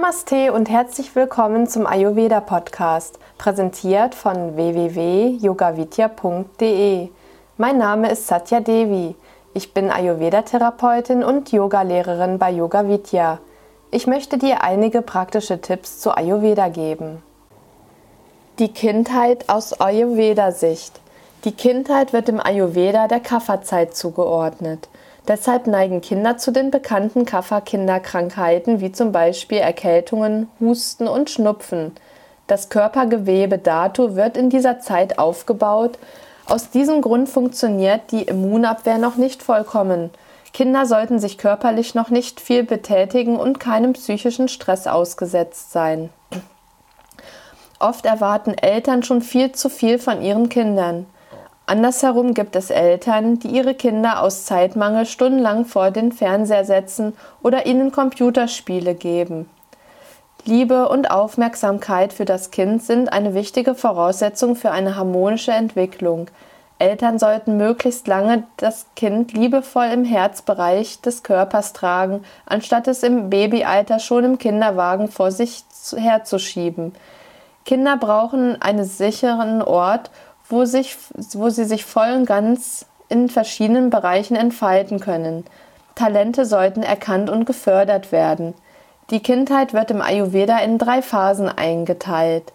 Namaste und herzlich willkommen zum Ayurveda Podcast, präsentiert von www.yogavidya.de. Mein Name ist Satya Devi. Ich bin Ayurveda-Therapeutin und Yogalehrerin bei Yoga Vidya. Ich möchte dir einige praktische Tipps zu Ayurveda geben. Die Kindheit aus Ayurveda-Sicht. Die Kindheit wird im Ayurveda der Kapha-Zeit zugeordnet. Deshalb neigen Kinder zu den bekannten Kapha-Kinderkrankheiten wie zum Beispiel Erkältungen, Husten und Schnupfen. Das Körpergewebe Datu wird in dieser Zeit aufgebaut. Aus diesem Grund funktioniert die Immunabwehr noch nicht vollkommen. Kinder sollten sich körperlich noch nicht viel betätigen und keinem psychischen Stress ausgesetzt sein. Oft erwarten Eltern schon viel zu viel von ihren Kindern. Andersherum gibt es Eltern, die ihre Kinder aus Zeitmangel stundenlang vor den Fernseher setzen oder ihnen Computerspiele geben. Liebe und Aufmerksamkeit für das Kind sind eine wichtige Voraussetzung für eine harmonische Entwicklung. Eltern sollten möglichst lange das Kind liebevoll im Herzbereich des Körpers tragen, anstatt es im Babyalter schon im Kinderwagen vor sich herzuschieben. Kinder brauchen einen sicheren Ort, wo, sich, wo sie sich voll und ganz in verschiedenen Bereichen entfalten können. Talente sollten erkannt und gefördert werden. Die Kindheit wird im Ayurveda in drei Phasen eingeteilt.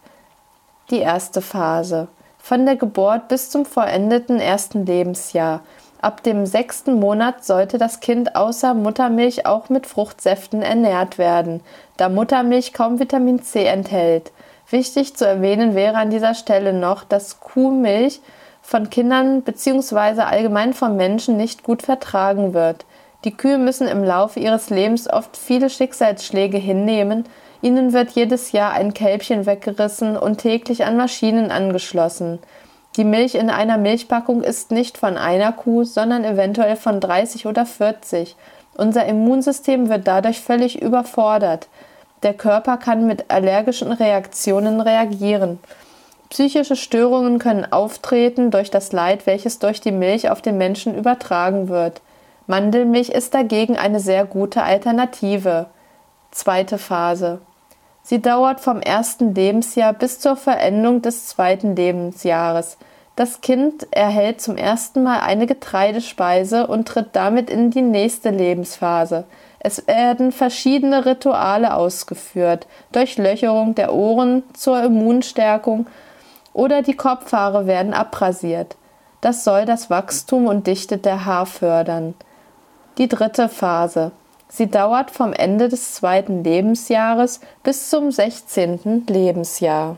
Die erste Phase. Von der Geburt bis zum vollendeten ersten Lebensjahr. Ab dem sechsten Monat sollte das Kind außer Muttermilch auch mit Fruchtsäften ernährt werden, da Muttermilch kaum Vitamin C enthält. Wichtig zu erwähnen wäre an dieser Stelle noch, dass Kuhmilch von Kindern bzw. allgemein von Menschen nicht gut vertragen wird. Die Kühe müssen im Laufe ihres Lebens oft viele Schicksalsschläge hinnehmen, ihnen wird jedes Jahr ein Kälbchen weggerissen und täglich an Maschinen angeschlossen. Die Milch in einer Milchpackung ist nicht von einer Kuh, sondern eventuell von 30 oder 40. Unser Immunsystem wird dadurch völlig überfordert. Der Körper kann mit allergischen Reaktionen reagieren. Psychische Störungen können auftreten durch das Leid, welches durch die Milch auf den Menschen übertragen wird. Mandelmilch ist dagegen eine sehr gute Alternative. Zweite Phase. Sie dauert vom ersten Lebensjahr bis zur Verendung des zweiten Lebensjahres. Das Kind erhält zum ersten Mal eine Getreidespeise und tritt damit in die nächste Lebensphase. Es werden verschiedene Rituale ausgeführt, Durchlöcherung der Ohren zur Immunstärkung oder die Kopfhaare werden abrasiert. Das soll das Wachstum und Dichte der Haar fördern. Die dritte Phase. Sie dauert vom Ende des zweiten Lebensjahres bis zum 16. Lebensjahr.